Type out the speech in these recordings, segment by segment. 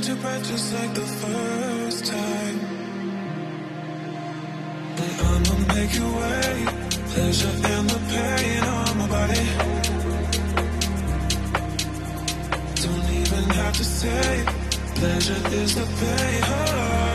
hold your breath just like the first time. And I'ma make you wait. Pleasure and the pain on my body. Don't even have to say, pleasure is the pain. Oh.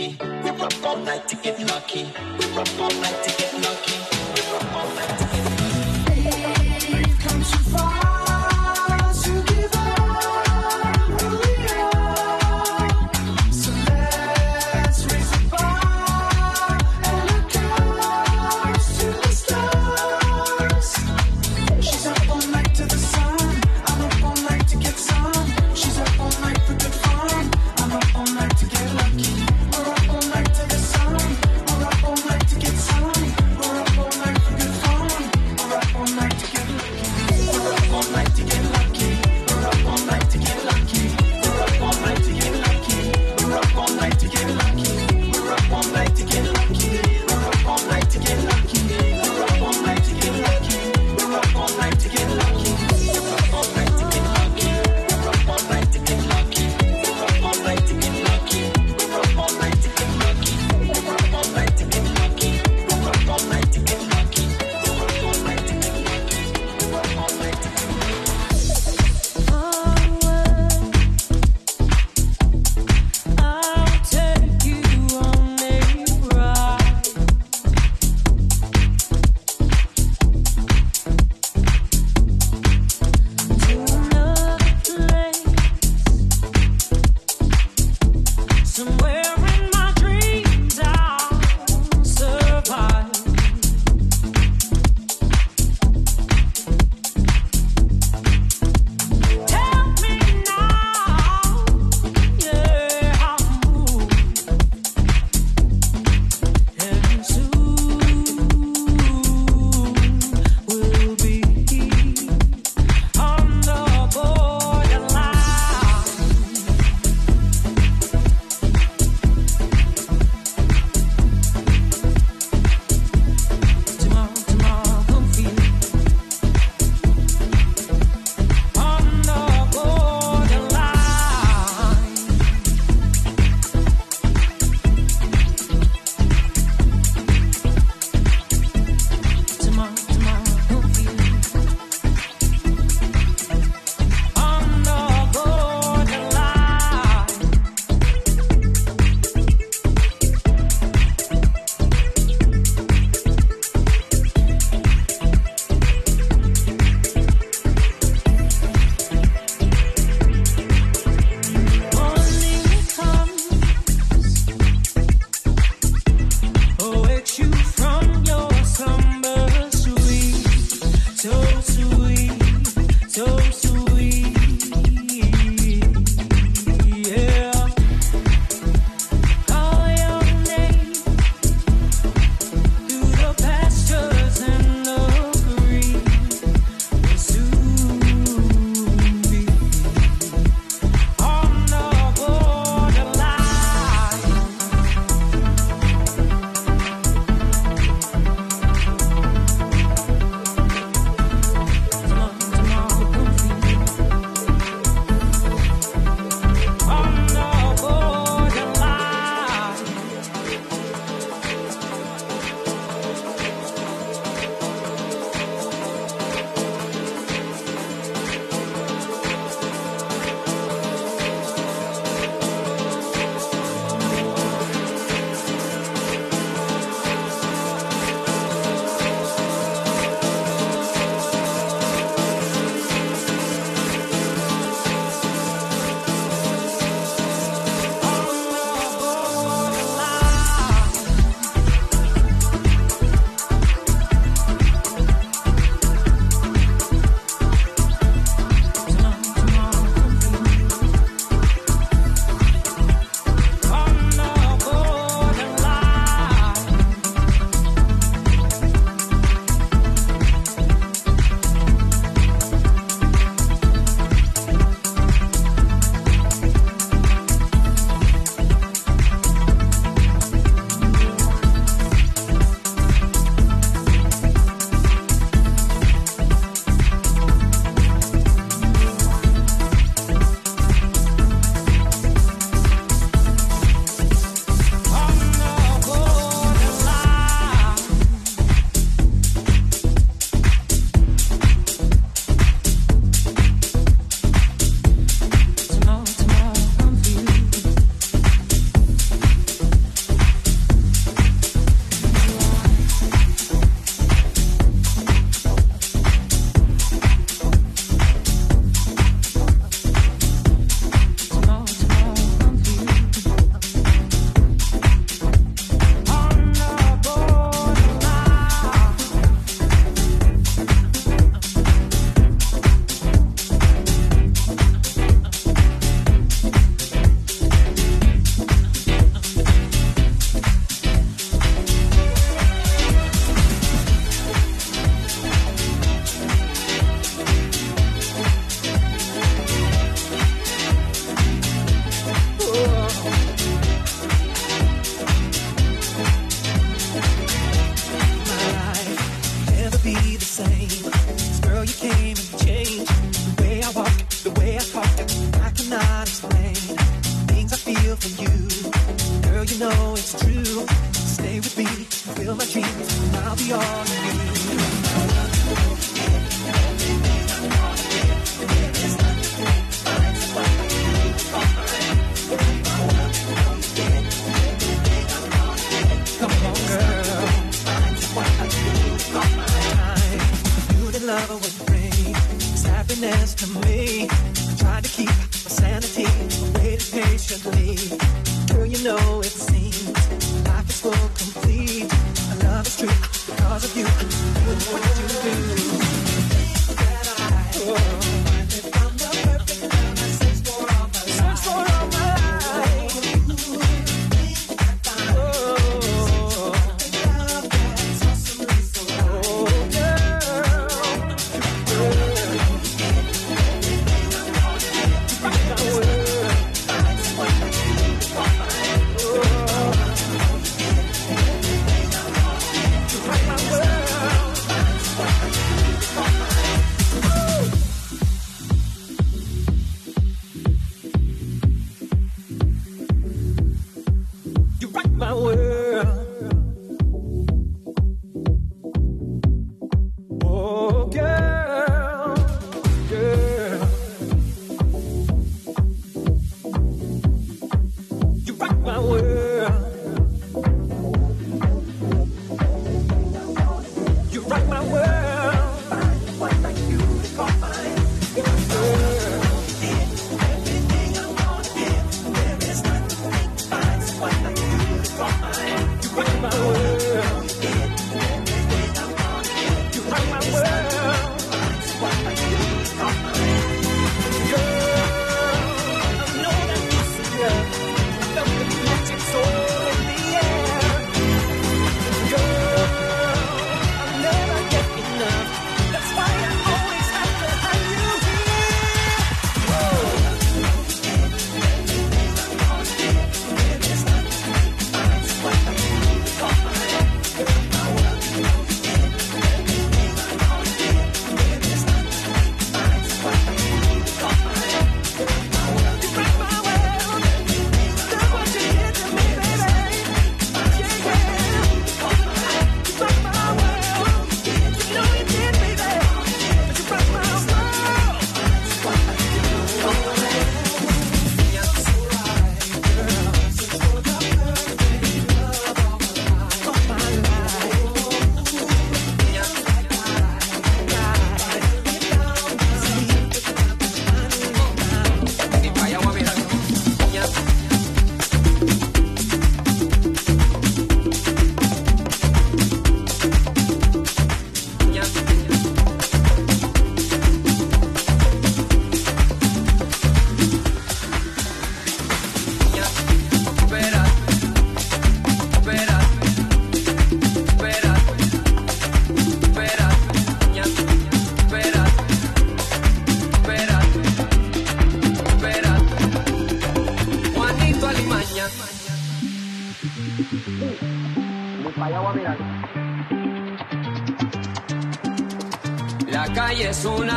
lucky. We rock all night to get lucky. We rock all night to get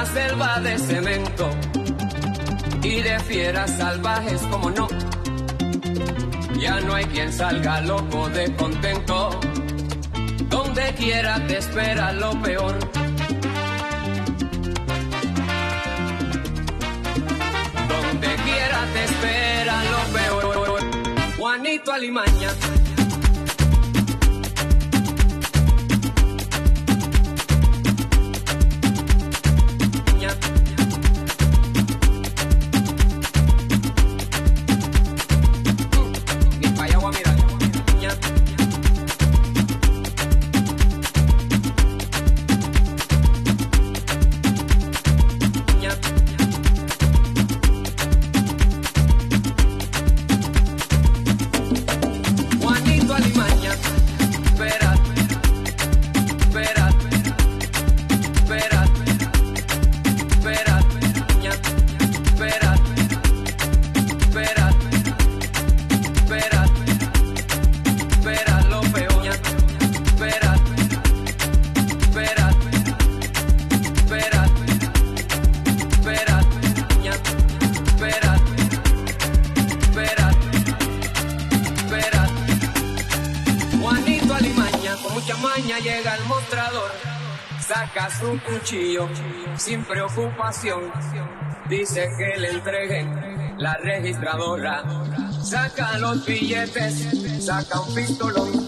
selva de cemento y de fieras salvajes como no. Ya no hay quien salga loco de contento. Donde quiera te espera lo peor. Donde quiera te espera lo peor. Juanito Alimaña. Dice que le entreguen la registradora. Saca los billetes, saca un pistolón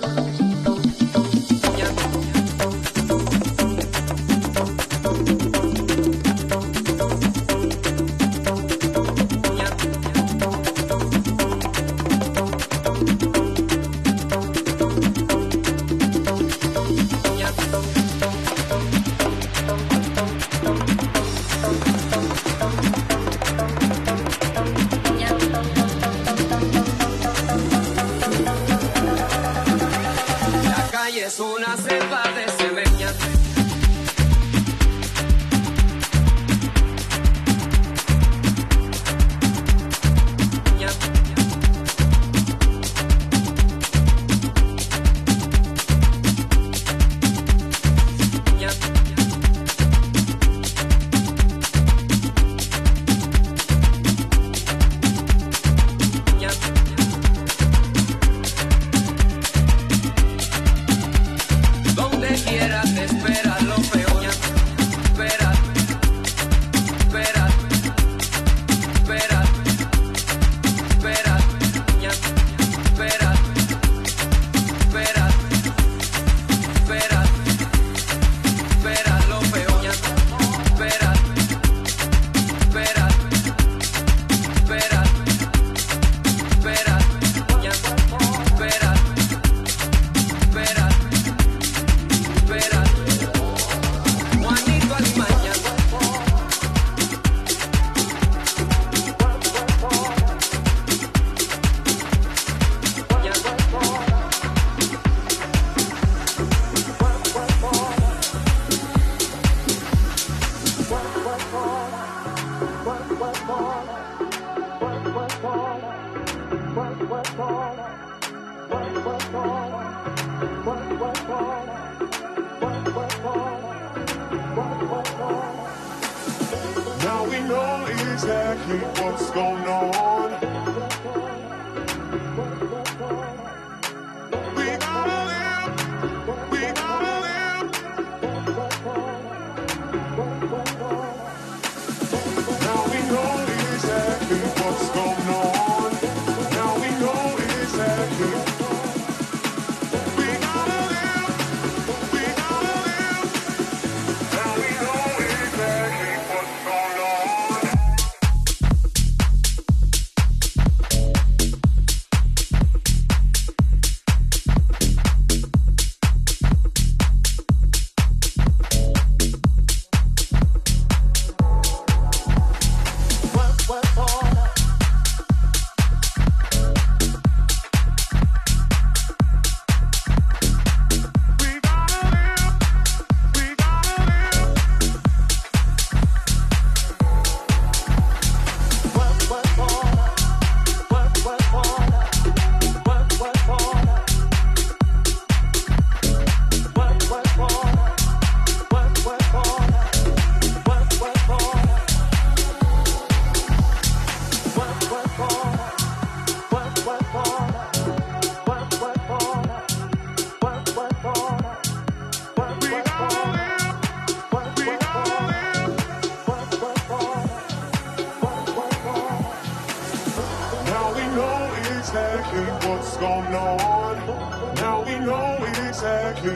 exactly what's going on. Now we know exactly.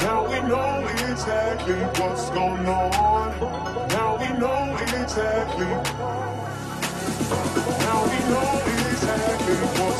Now we know exactly what's going on. Now we know exactly. Now we know exactly what's